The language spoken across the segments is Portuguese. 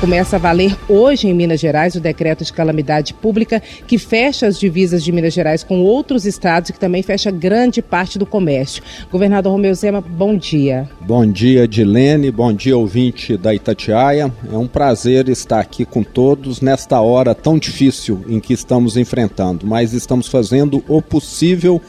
Começa a valer hoje em Minas Gerais o decreto de calamidade pública que fecha as divisas de Minas Gerais com outros estados e que também fecha grande parte do comércio. Governador Romeu Zema, bom dia. Bom dia, Dilene. Bom dia, ouvinte da Itatiaia. É um prazer estar aqui com todos nesta hora tão difícil em que estamos enfrentando, mas estamos fazendo o possível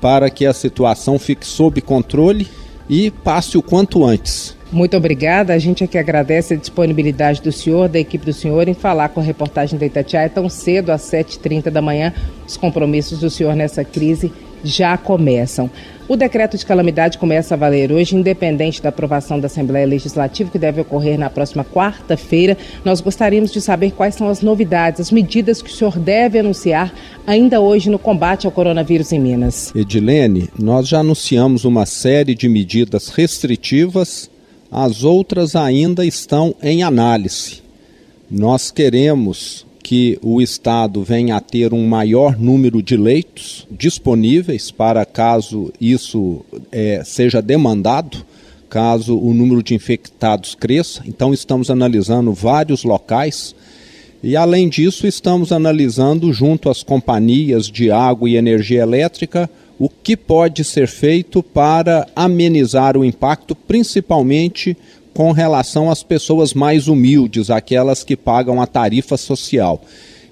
para que a situação fique sob controle e passe o quanto antes. Muito obrigada. A gente aqui agradece a disponibilidade do senhor, da equipe do senhor, em falar com a reportagem da Itatiaia tão cedo, às 7h30 da manhã. Os compromissos do senhor nessa crise já começam. O decreto de calamidade começa a valer hoje, independente da aprovação da Assembleia Legislativa, que deve ocorrer na próxima quarta-feira. Nós gostaríamos de saber quais são as novidades, as medidas que o senhor deve anunciar ainda hoje no combate ao coronavírus em Minas. Edilene, nós já anunciamos uma série de medidas restritivas as outras ainda estão em análise. Nós queremos que o Estado venha a ter um maior número de leitos disponíveis para caso isso é, seja demandado, caso o número de infectados cresça. Então, estamos analisando vários locais. E, além disso, estamos analisando, junto às companhias de água e energia elétrica, o que pode ser feito para amenizar o impacto, principalmente com relação às pessoas mais humildes, aquelas que pagam a tarifa social.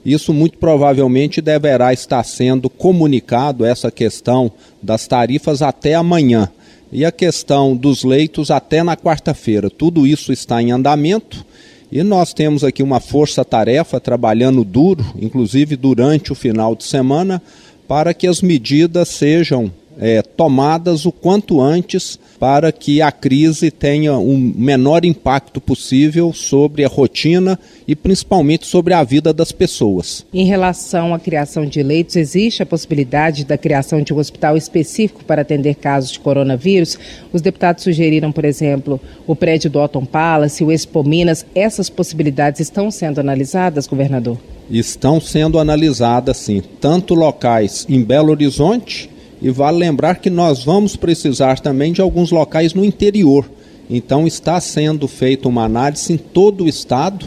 Isso muito provavelmente deverá estar sendo comunicado, essa questão das tarifas, até amanhã. E a questão dos leitos até na quarta-feira. Tudo isso está em andamento e nós temos aqui uma força-tarefa trabalhando duro, inclusive durante o final de semana, para que as medidas sejam é, tomadas o quanto antes para que a crise tenha o um menor impacto possível sobre a rotina e principalmente sobre a vida das pessoas. Em relação à criação de leitos, existe a possibilidade da criação de um hospital específico para atender casos de coronavírus? Os deputados sugeriram, por exemplo, o prédio do Otton Palace, o Expo Minas. Essas possibilidades estão sendo analisadas, governador? estão sendo analisadas, sim, tanto locais em Belo Horizonte, e vale lembrar que nós vamos precisar também de alguns locais no interior. Então, está sendo feita uma análise em todo o estado,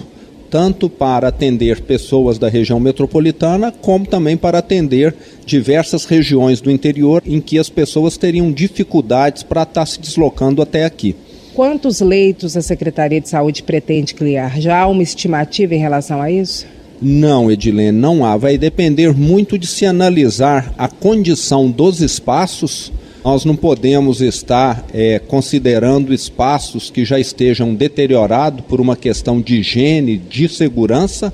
tanto para atender pessoas da região metropolitana, como também para atender diversas regiões do interior em que as pessoas teriam dificuldades para estar se deslocando até aqui. Quantos leitos a Secretaria de Saúde pretende criar? Já há uma estimativa em relação a isso? Não, Edilene, não há. Vai depender muito de se analisar a condição dos espaços. Nós não podemos estar é, considerando espaços que já estejam deteriorados por uma questão de higiene, de segurança,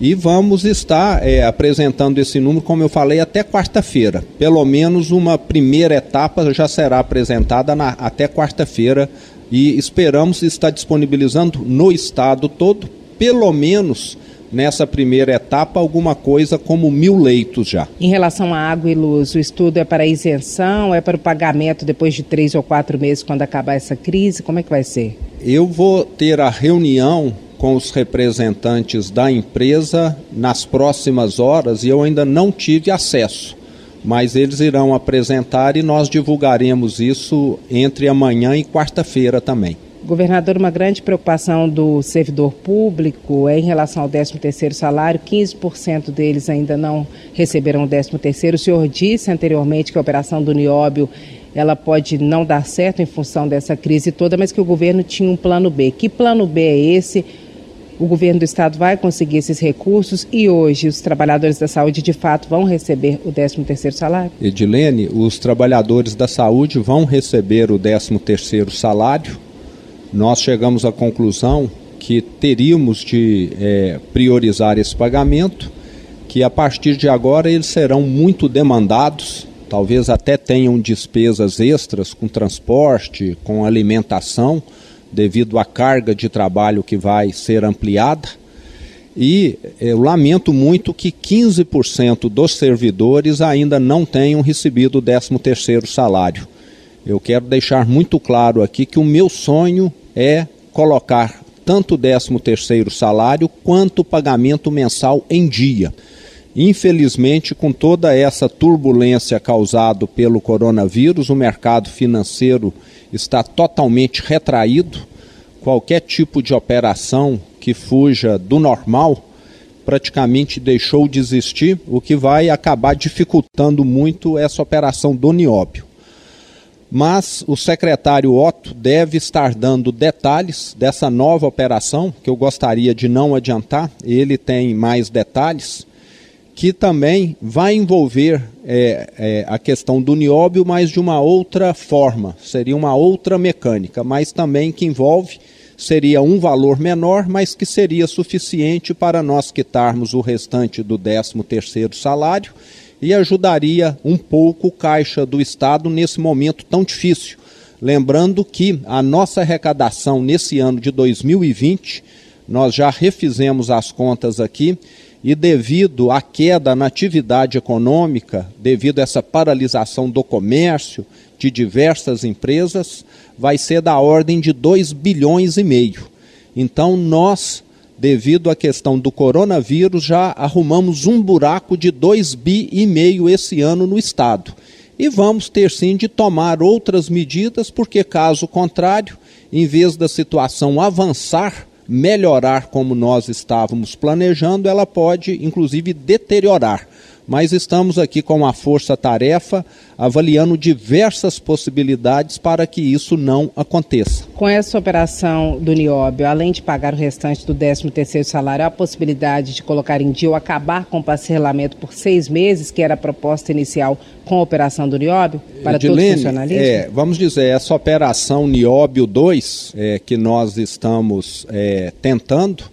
e vamos estar é, apresentando esse número, como eu falei, até quarta-feira. Pelo menos uma primeira etapa já será apresentada na, até quarta-feira e esperamos estar disponibilizando no estado todo, pelo menos nessa primeira etapa alguma coisa como mil leitos já. Em relação à água e luz, o estudo é para isenção, é para o pagamento depois de três ou quatro meses quando acabar essa crise? Como é que vai ser? Eu vou ter a reunião com os representantes da empresa nas próximas horas e eu ainda não tive acesso. Mas eles irão apresentar e nós divulgaremos isso entre amanhã e quarta-feira também. Governador, uma grande preocupação do servidor público é em relação ao 13º salário, 15% deles ainda não receberam o 13º. O senhor disse anteriormente que a operação do Nióbio ela pode não dar certo em função dessa crise toda, mas que o governo tinha um plano B. Que plano B é esse? O governo do estado vai conseguir esses recursos e hoje os trabalhadores da saúde de fato vão receber o 13º salário? Edilene, os trabalhadores da saúde vão receber o 13º salário nós chegamos à conclusão que teríamos de é, priorizar esse pagamento, que a partir de agora eles serão muito demandados, talvez até tenham despesas extras com transporte, com alimentação, devido à carga de trabalho que vai ser ampliada. E eu lamento muito que 15% dos servidores ainda não tenham recebido o 13º salário. Eu quero deixar muito claro aqui que o meu sonho é colocar tanto o 13º salário quanto o pagamento mensal em dia. Infelizmente, com toda essa turbulência causada pelo coronavírus, o mercado financeiro está totalmente retraído. Qualquer tipo de operação que fuja do normal praticamente deixou de existir, o que vai acabar dificultando muito essa operação do nióbio. Mas o secretário Otto deve estar dando detalhes dessa nova operação, que eu gostaria de não adiantar, ele tem mais detalhes, que também vai envolver é, é, a questão do nióbio, mas de uma outra forma, seria uma outra mecânica, mas também que envolve, seria um valor menor, mas que seria suficiente para nós quitarmos o restante do 13 terceiro salário e ajudaria um pouco o caixa do Estado nesse momento tão difícil. Lembrando que a nossa arrecadação nesse ano de 2020, nós já refizemos as contas aqui, e devido à queda na atividade econômica, devido a essa paralisação do comércio de diversas empresas, vai ser da ordem de 2 bilhões e meio. Então nós, devido à questão do coronavírus, já arrumamos um buraco de 2 bi e meio esse ano no estado. E vamos ter sim de tomar outras medidas, porque caso contrário, em vez da situação avançar, melhorar como nós estávamos planejando, ela pode inclusive deteriorar. Mas estamos aqui com a força-tarefa avaliando diversas possibilidades para que isso não aconteça. Com essa operação do Nióbio, além de pagar o restante do 13º salário, há a possibilidade de colocar em dia ou acabar com o parcelamento por seis meses, que era a proposta inicial com a operação do Nióbio, para Edilene, todo funcionalismo? É, vamos dizer, essa operação Nióbio 2, é, que nós estamos é, tentando,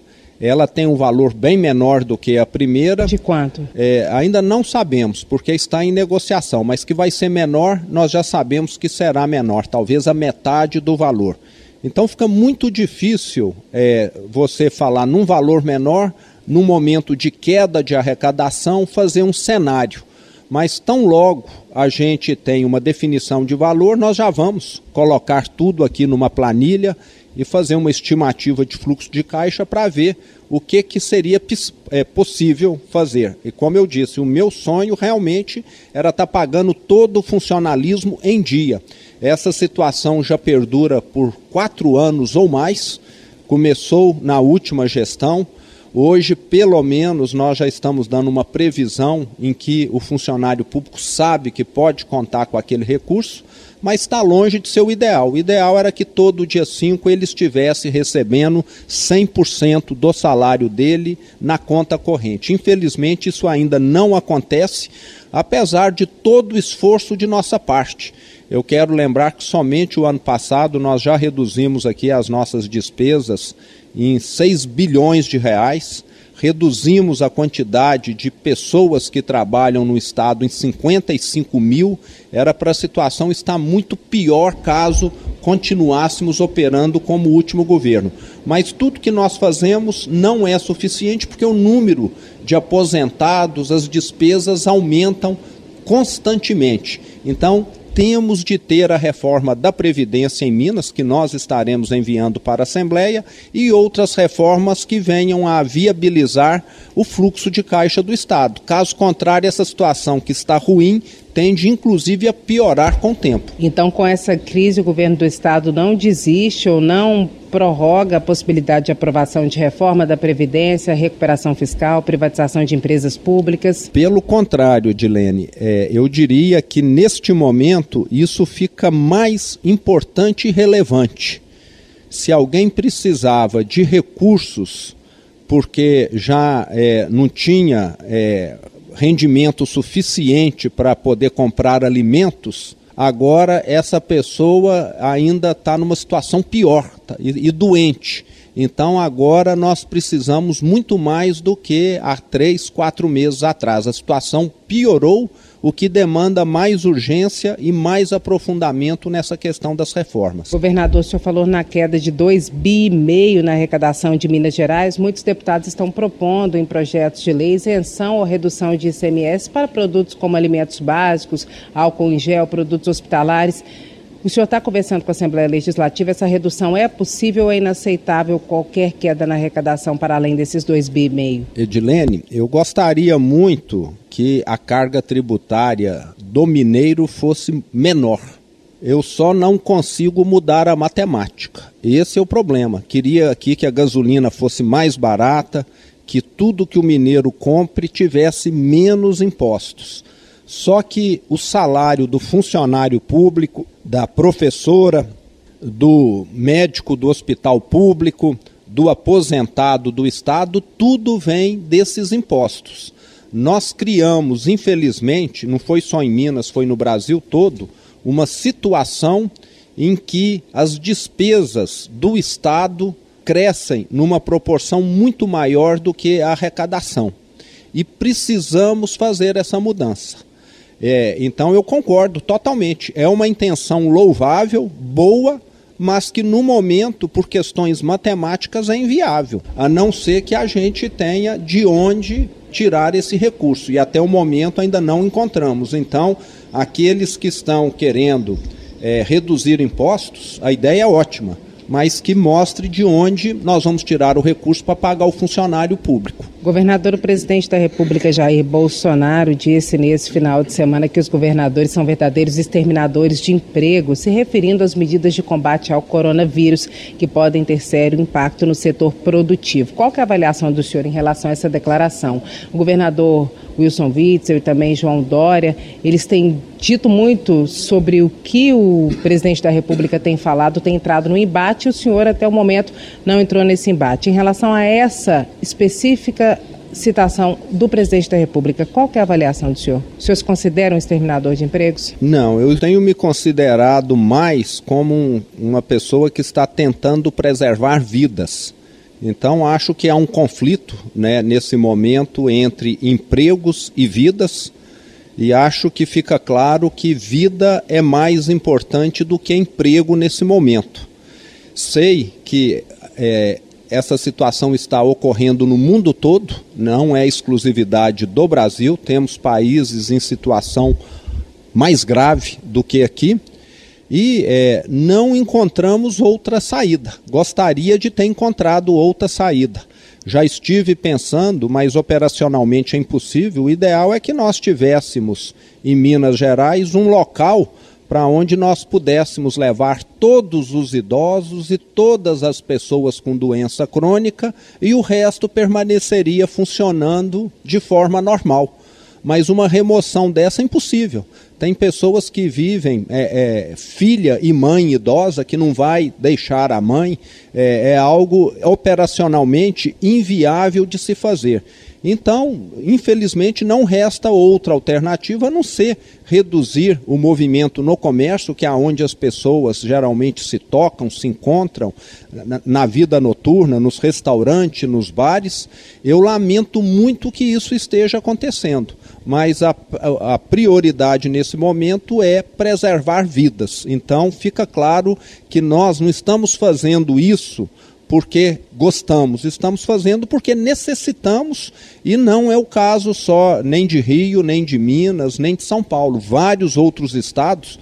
ela tem um valor bem menor do que a primeira. De quanto? É, ainda não sabemos, porque está em negociação, mas que vai ser menor, nós já sabemos que será menor, talvez a metade do valor. Então fica muito difícil é, você falar num valor menor, num momento de queda de arrecadação, fazer um cenário. Mas tão logo a gente tem uma definição de valor, nós já vamos colocar tudo aqui numa planilha e fazer uma estimativa de fluxo de caixa para ver o que, que seria é, possível fazer. E como eu disse, o meu sonho realmente era estar tá pagando todo o funcionalismo em dia. Essa situação já perdura por quatro anos ou mais, começou na última gestão. Hoje, pelo menos, nós já estamos dando uma previsão em que o funcionário público sabe que pode contar com aquele recurso mas está longe de ser o ideal. O ideal era que todo dia 5 ele estivesse recebendo 100% do salário dele na conta corrente. Infelizmente, isso ainda não acontece, apesar de todo o esforço de nossa parte. Eu quero lembrar que somente o ano passado nós já reduzimos aqui as nossas despesas em 6 bilhões de reais reduzimos a quantidade de pessoas que trabalham no Estado em 55 mil, era para a situação estar muito pior caso continuássemos operando como último governo. Mas tudo que nós fazemos não é suficiente porque o número de aposentados, as despesas aumentam constantemente. Então, temos de ter a reforma da Previdência em Minas, que nós estaremos enviando para a Assembleia, e outras reformas que venham a viabilizar o fluxo de caixa do Estado. Caso contrário, essa situação que está ruim tende inclusive a piorar com o tempo. Então, com essa crise, o governo do estado não desiste ou não prorroga a possibilidade de aprovação de reforma da Previdência, recuperação fiscal, privatização de empresas públicas? Pelo contrário, Dilene, é, eu diria que neste momento isso fica mais importante e relevante. Se alguém precisava de recursos porque já é, não tinha é, rendimento suficiente para poder comprar alimentos, agora essa pessoa ainda está numa situação pior tá, e, e doente. Então agora nós precisamos muito mais do que há três, quatro meses atrás. A situação piorou o que demanda mais urgência e mais aprofundamento nessa questão das reformas. Governador, o senhor falou na queda de 2 bi e meio na arrecadação de Minas Gerais. Muitos deputados estão propondo em projetos de lei isenção ou redução de ICMS para produtos como alimentos básicos, álcool em gel, produtos hospitalares. O senhor está conversando com a Assembleia Legislativa, essa redução é possível ou é inaceitável qualquer queda na arrecadação para além desses dois bi meio? Edilene, eu gostaria muito que a carga tributária do mineiro fosse menor. Eu só não consigo mudar a matemática. Esse é o problema. Queria aqui que a gasolina fosse mais barata, que tudo que o mineiro compre tivesse menos impostos. Só que o salário do funcionário público, da professora, do médico do hospital público, do aposentado do Estado, tudo vem desses impostos. Nós criamos, infelizmente, não foi só em Minas, foi no Brasil todo, uma situação em que as despesas do Estado crescem numa proporção muito maior do que a arrecadação. E precisamos fazer essa mudança. É, então eu concordo totalmente. É uma intenção louvável, boa, mas que no momento, por questões matemáticas, é inviável, a não ser que a gente tenha de onde tirar esse recurso. E até o momento ainda não encontramos. Então, aqueles que estão querendo é, reduzir impostos, a ideia é ótima mas que mostre de onde nós vamos tirar o recurso para pagar o funcionário público. Governador, o presidente da República, Jair Bolsonaro, disse nesse final de semana que os governadores são verdadeiros exterminadores de emprego, se referindo às medidas de combate ao coronavírus, que podem ter sério impacto no setor produtivo. Qual é a avaliação do senhor em relação a essa declaração? O governador Wilson Witzel e também João Dória, eles têm dito muito sobre o que o presidente da República tem falado, tem entrado no embate, e o senhor até o momento não entrou nesse embate. Em relação a essa específica citação do presidente da República, qual é a avaliação do senhor? O senhor se considera um exterminador de empregos? Não, eu tenho me considerado mais como um, uma pessoa que está tentando preservar vidas. Então, acho que há um conflito né, nesse momento entre empregos e vidas, e acho que fica claro que vida é mais importante do que emprego nesse momento. Sei que é, essa situação está ocorrendo no mundo todo, não é exclusividade do Brasil, temos países em situação mais grave do que aqui e é, não encontramos outra saída. Gostaria de ter encontrado outra saída. Já estive pensando, mas operacionalmente é impossível. O ideal é que nós tivéssemos em Minas Gerais um local para onde nós pudéssemos levar todos os idosos e todas as pessoas com doença crônica e o resto permaneceria funcionando de forma normal mas uma remoção dessa é impossível. Tem pessoas que vivem, é, é, filha e mãe idosa, que não vai deixar a mãe, é, é algo operacionalmente inviável de se fazer. Então, infelizmente, não resta outra alternativa a não ser reduzir o movimento no comércio, que é onde as pessoas geralmente se tocam, se encontram, na, vida noturna, nos restaurantes, nos bares. Eu lamento muito que isso esteja acontecendo mas a, a, prioridade nesse momento é preservar vidas. Então fica claro que nós não estamos fazendo isso porque gostamos, estamos fazendo porque necessitamos, e não é o caso só nem de Rio, nem de Minas, nem de São Paulo. Vários outros estados,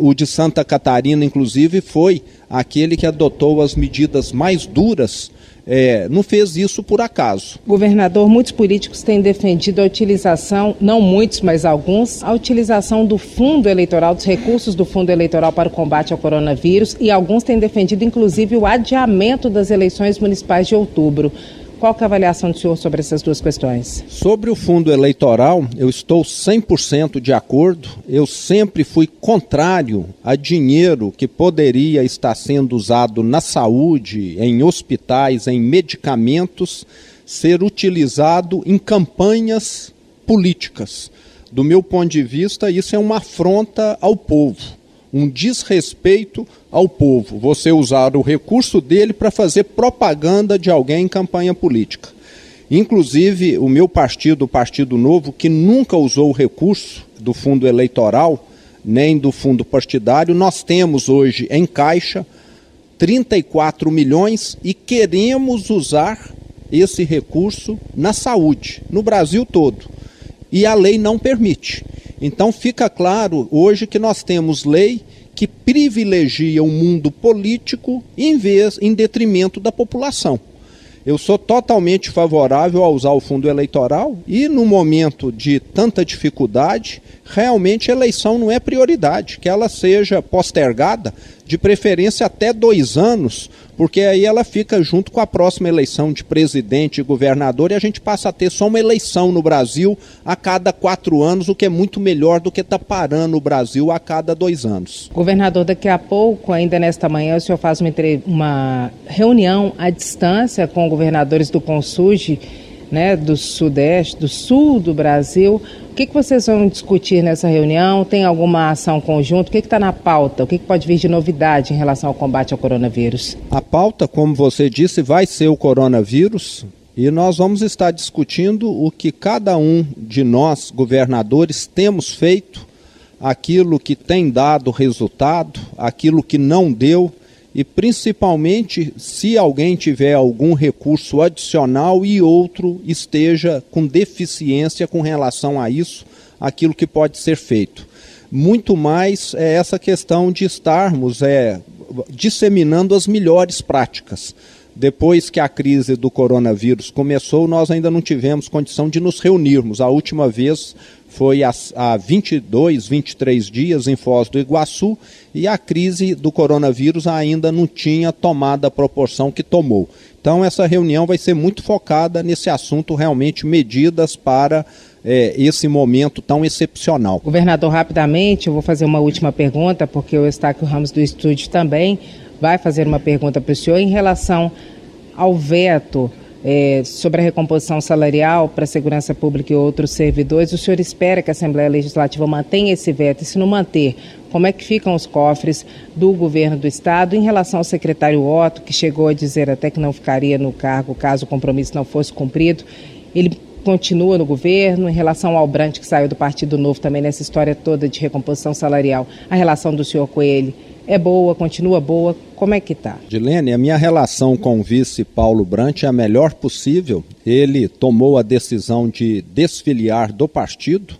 o de Santa Catarina, inclusive, foi aquele que adotou as medidas mais duras é, não fez isso por acaso. Governador, muitos políticos têm defendido a utilização, não muitos, mas alguns, a utilização do fundo eleitoral, dos recursos do fundo eleitoral para o combate ao coronavírus e alguns têm defendido, inclusive, o adiamento das eleições municipais de outubro. Qual é a avaliação do senhor sobre essas duas questões? Sobre o fundo eleitoral, eu estou 100% de acordo. Eu sempre fui contrário a dinheiro que poderia estar sendo usado na saúde, em hospitais, em medicamentos, ser utilizado em campanhas políticas. Do meu ponto de vista, isso é uma afronta ao povo um desrespeito ao povo, você usar o recurso dele para fazer propaganda de alguém em campanha política. Inclusive, o meu partido, o Partido Novo, que nunca usou o recurso do fundo eleitoral, nem do fundo partidário, nós temos hoje em caixa 34 milhões e queremos usar esse recurso na saúde, no Brasil todo. E a lei não permite. Então fica claro hoje que nós temos lei que privilegia o mundo político em vez em detrimento da população. Eu sou totalmente favorável a usar o fundo eleitoral e no momento de tanta dificuldade, realmente a eleição não é prioridade, que ela seja postergada, de preferência até dois anos, porque aí ela fica junto com a próxima eleição de presidente e governador e a gente passa a ter só uma eleição no Brasil a cada quatro anos, o que é muito melhor do que estar tá parando o Brasil a cada dois anos. Governador, daqui a pouco, ainda nesta manhã, o senhor faz uma, uma reunião à distância com governadores do Consuge, né, do Sudeste, do Sul do Brasil. O que, que vocês vão discutir nessa reunião? Tem alguma ação conjunta? O que está na pauta? O que, que pode vir de novidade em relação ao combate ao coronavírus? A pauta, como você disse, vai ser o coronavírus. E nós vamos estar discutindo o que cada um de nós, governadores, temos feito, aquilo que tem dado resultado, aquilo que não deu e principalmente se alguém tiver algum recurso adicional e outro esteja com deficiência com relação a isso, aquilo que pode ser feito. Muito mais é essa questão de estarmos é, disseminando as melhores práticas. Depois que a crise do coronavírus começou, nós ainda não tivemos condição de nos reunirmos. A última vez foi há 22, 23 dias em Foz do Iguaçu e a crise do coronavírus ainda não tinha tomado a proporção que tomou. Então, essa reunião vai ser muito focada nesse assunto, realmente medidas para é, esse momento tão excepcional. Governador, rapidamente, eu vou fazer uma última pergunta, porque o Estáquio Ramos do estúdio também vai fazer uma pergunta para o senhor em relação ao veto é, sobre a recomposição salarial para a segurança pública e outros servidores, o senhor espera que a Assembleia Legislativa mantenha esse veto? E se não manter, como é que ficam os cofres do governo do Estado em relação ao secretário Otto, que chegou a dizer até que não ficaria no cargo caso o compromisso não fosse cumprido? Ele continua no governo, em relação ao Brant, que saiu do Partido Novo também nessa história toda de recomposição salarial, a relação do senhor com ele é boa, continua boa? Como é que está? Dilene, a minha relação com o vice Paulo Brant é a melhor possível. Ele tomou a decisão de desfiliar do partido,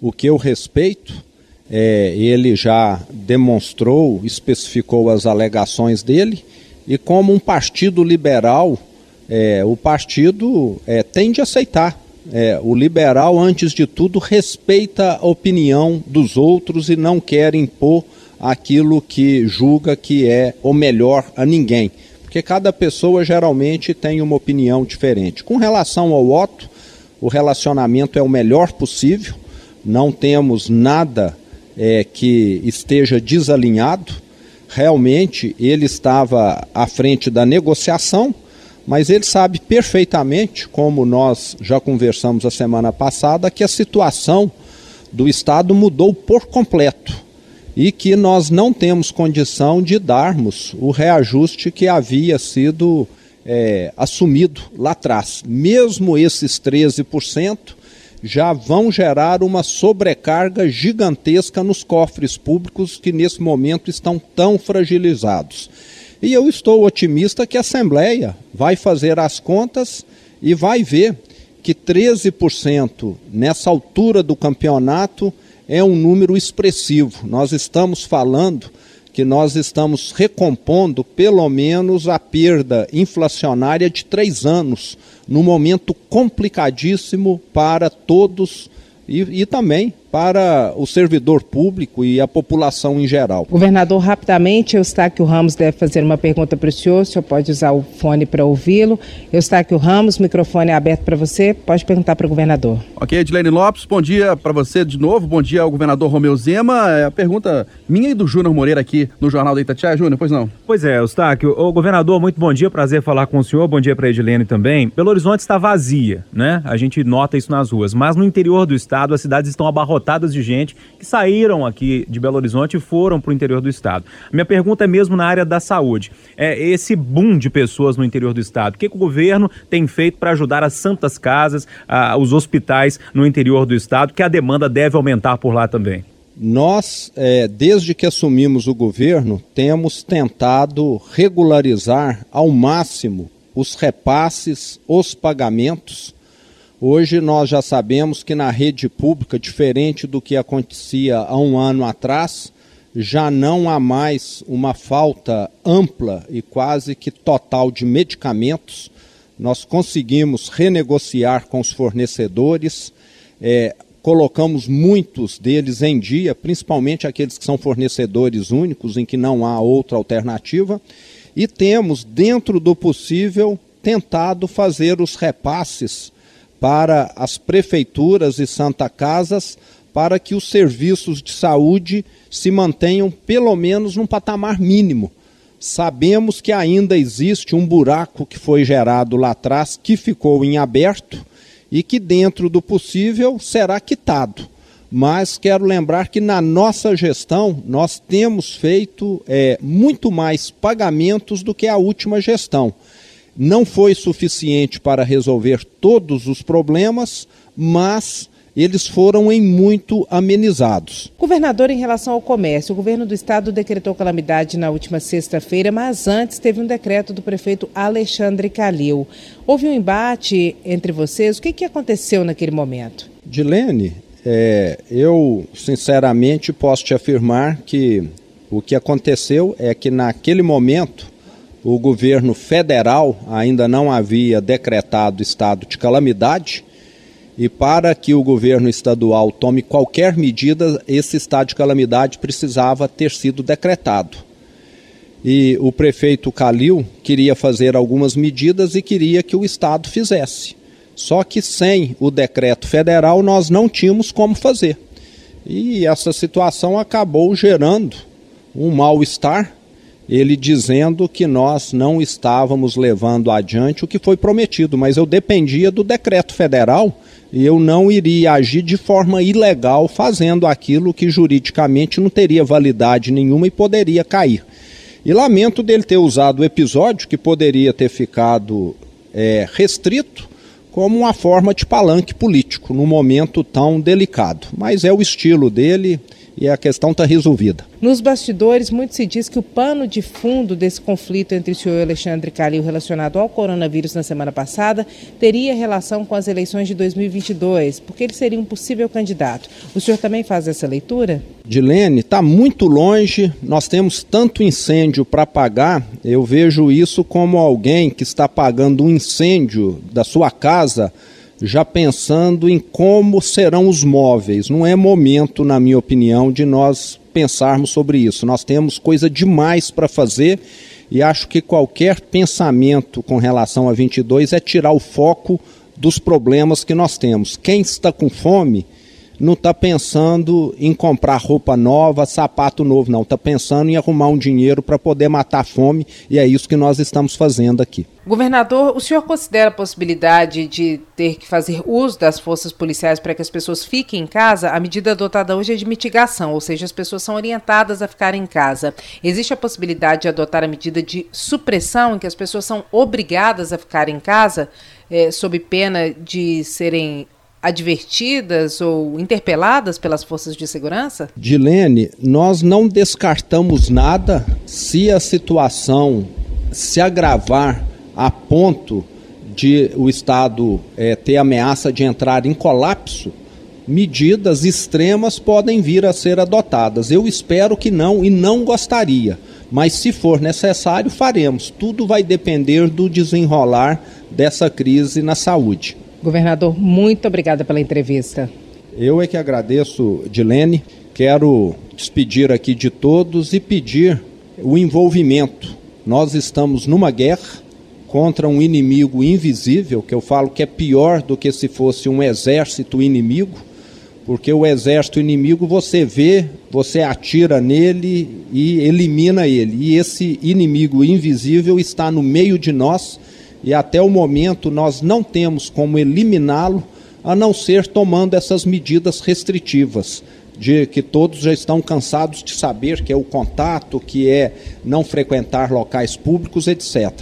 o que eu respeito. É, ele já demonstrou, especificou as alegações dele, e como um partido liberal, é, o partido é, tende a aceitar. É, o liberal, antes de tudo, respeita a opinião dos outros e não quer impor aquilo que julga que é o melhor a ninguém, porque cada pessoa geralmente tem uma opinião diferente. Com relação ao Otto, o relacionamento é o melhor possível, não temos nada é, que esteja desalinhado. Realmente ele estava à frente da negociação, mas ele sabe perfeitamente, como nós já conversamos a semana passada, que a situação do Estado mudou por completo e que nós não temos condição de darmos o reajuste que havia sido é, assumido lá atrás. Mesmo esses 13% já vão gerar uma sobrecarga gigantesca nos cofres públicos que nesse momento estão tão fragilizados. E eu estou otimista que a Assembleia vai fazer as contas e vai ver que 13% nessa altura do campeonato é um número expressivo. Nós estamos falando que nós estamos recompondo pelo menos a perda inflacionária de três anos, num momento complicadíssimo para todos e, e também para o servidor público e a população em geral. Governador, rapidamente, Eustáquio Ramos deve fazer uma pergunta para o senhor, o senhor pode usar o fone para ouvi-lo. Eustáquio Ramos, microfone é aberto para você, pode perguntar para o governador. Ok, Edilene Lopes, bom dia para você de novo, bom dia ao governador Romeu Zema. É a pergunta minha e do Júnior Moreira aqui no Jornal da Itatiaia. Júnior, pois não? Pois é, Eustáquio, o governador, muito bom dia, prazer falar com o senhor, bom dia para a Edilene também. Belo Horizonte está vazia, né? A gente nota isso nas ruas, mas no interior do estado as cidades estão abarrotadas lotadas de gente que saíram aqui de Belo Horizonte e foram para o interior do estado. Minha pergunta é mesmo na área da saúde. É esse boom de pessoas no interior do estado. O que, que o governo tem feito para ajudar as santas casas, a, os hospitais no interior do estado, que a demanda deve aumentar por lá também? Nós, é, desde que assumimos o governo, temos tentado regularizar ao máximo os repasses, os pagamentos Hoje nós já sabemos que na rede pública, diferente do que acontecia há um ano atrás, já não há mais uma falta ampla e quase que total de medicamentos. Nós conseguimos renegociar com os fornecedores, é, colocamos muitos deles em dia, principalmente aqueles que são fornecedores únicos, em que não há outra alternativa, e temos, dentro do possível, tentado fazer os repasses para as prefeituras e Santa Casas para que os serviços de saúde se mantenham pelo menos num patamar mínimo. Sabemos que ainda existe um buraco que foi gerado lá atrás, que ficou em aberto e que, dentro do possível, será quitado. Mas quero lembrar que na nossa gestão nós temos feito é, muito mais pagamentos do que a última gestão. Não foi suficiente para resolver todos os problemas, mas eles foram em muito amenizados. Governador, em relação ao comércio, o governo do estado decretou calamidade na última sexta-feira, mas antes teve um decreto do prefeito Alexandre Calil. Houve um embate entre vocês. O que, que aconteceu naquele momento? Dilene, é, eu sinceramente posso te afirmar que o que aconteceu é que naquele momento o governo federal ainda não havia decretado estado de calamidade e para que o governo estadual tome qualquer medida, esse estado de calamidade precisava ter sido decretado. E o prefeito Calil queria fazer algumas medidas e queria que o estado fizesse. Só que sem o decreto federal nós não tínhamos como fazer. E essa situação acabou gerando um mal-estar, ele dizendo que nós não estávamos levando adiante o que foi prometido, mas eu dependia do decreto federal e eu não iria agir de forma ilegal fazendo aquilo que juridicamente não teria validade nenhuma e poderia cair. E lamento dele ter usado o episódio que poderia ter ficado é, restrito como uma forma de palanque político num momento tão delicado. Mas é o estilo dele e a questão está resolvida. Nos bastidores, muito se diz que o pano de fundo desse conflito entre o senhor Alexandre Calil relacionado ao coronavírus na semana passada teria relação com as eleições de 2022, porque ele seria um possível candidato. O senhor também faz essa leitura? Dilene, está muito longe, nós temos tanto incêndio para apagar, eu vejo isso como alguém que está apagando um incêndio da sua casa já pensando em como serão os móveis. Não é momento, na minha opinião, de nós pensarmos sobre isso. Nós temos coisa demais para fazer e acho que qualquer pensamento com relação a 22 é tirar o foco dos problemas que nós temos. Quem está com fome não está pensando em comprar roupa nova, sapato novo, não. Está pensando em arrumar um dinheiro para poder matar a fome e é isso que nós estamos fazendo aqui. Governador, o senhor considera a possibilidade de ter que fazer uso das forças policiais para que as pessoas fiquem em casa? A medida adotada hoje é de mitigação, ou seja, as pessoas são orientadas a ficar em casa. Existe a possibilidade de adotar a medida de supressão, em que as pessoas são obrigadas a ficar em casa, é, sob pena de serem advertidas ou interpeladas pelas forças de segurança? Dilene, nós não descartamos nada se a situação se agravar a ponto de o Estado é, ter ameaça de entrar em colapso. Medidas extremas podem vir a ser adotadas. Eu espero que não e não gostaria, mas se for necessário, faremos. Tudo vai depender do desenrolar dessa crise na saúde. Governador, muito obrigada pela entrevista. Eu é que agradeço, Dilene. Quero despedir aqui de todos e pedir o envolvimento. Nós estamos numa guerra contra um inimigo invisível, que eu falo que é pior do que se fosse um exército inimigo, porque o exército inimigo você vê, você atira nele e elimina ele. E esse inimigo invisível está no meio de nós e até o momento nós não temos como eliminá-lo a não ser tomando essas medidas restritivas, de que todos já estão cansados de saber que é o contato, que é não frequentar locais públicos, etc.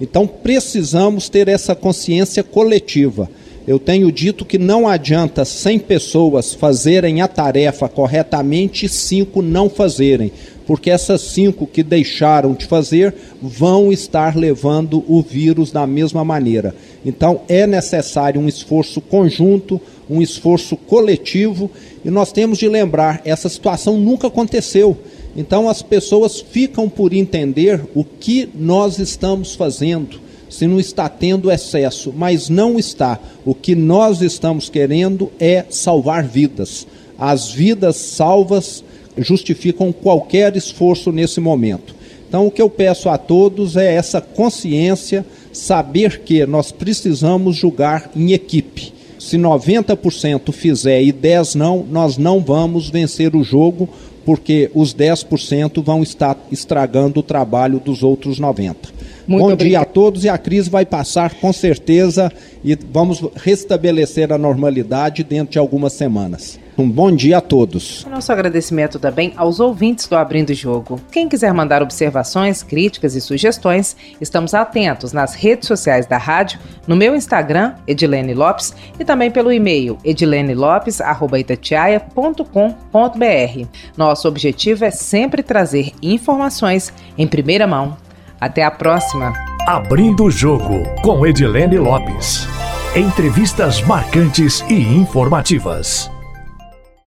Então precisamos ter essa consciência coletiva. Eu tenho dito que não adianta 100 pessoas fazerem a tarefa corretamente e 5 não fazerem porque essas cinco que deixaram de fazer vão estar levando o vírus da mesma maneira. Então é necessário um esforço conjunto, um esforço coletivo e nós temos de lembrar: essa situação nunca aconteceu. Então as pessoas ficam por entender o que nós estamos fazendo, se não está tendo excesso, mas não está. O que nós estamos querendo é salvar vidas. As vidas salvas justificam qualquer esforço nesse momento. Então, o que eu peço a todos é essa consciência, saber que nós precisamos julgar em equipe. Se 90% fizer e 10 não, nós não vamos vencer o jogo, porque os 10% vão estar estragando o trabalho dos outros 90%. Muito Bom obrigado. dia a todos e a crise vai passar com certeza e vamos restabelecer a normalidade dentro de algumas semanas. Um bom dia a todos. Nosso agradecimento também aos ouvintes do Abrindo Jogo. Quem quiser mandar observações, críticas e sugestões, estamos atentos nas redes sociais da rádio, no meu Instagram, Edilene Lopes, e também pelo e-mail edilenelopes.itatiaia.com.br. Nosso objetivo é sempre trazer informações em primeira mão. Até a próxima. Abrindo o Jogo, com Edilene Lopes. Entrevistas marcantes e informativas.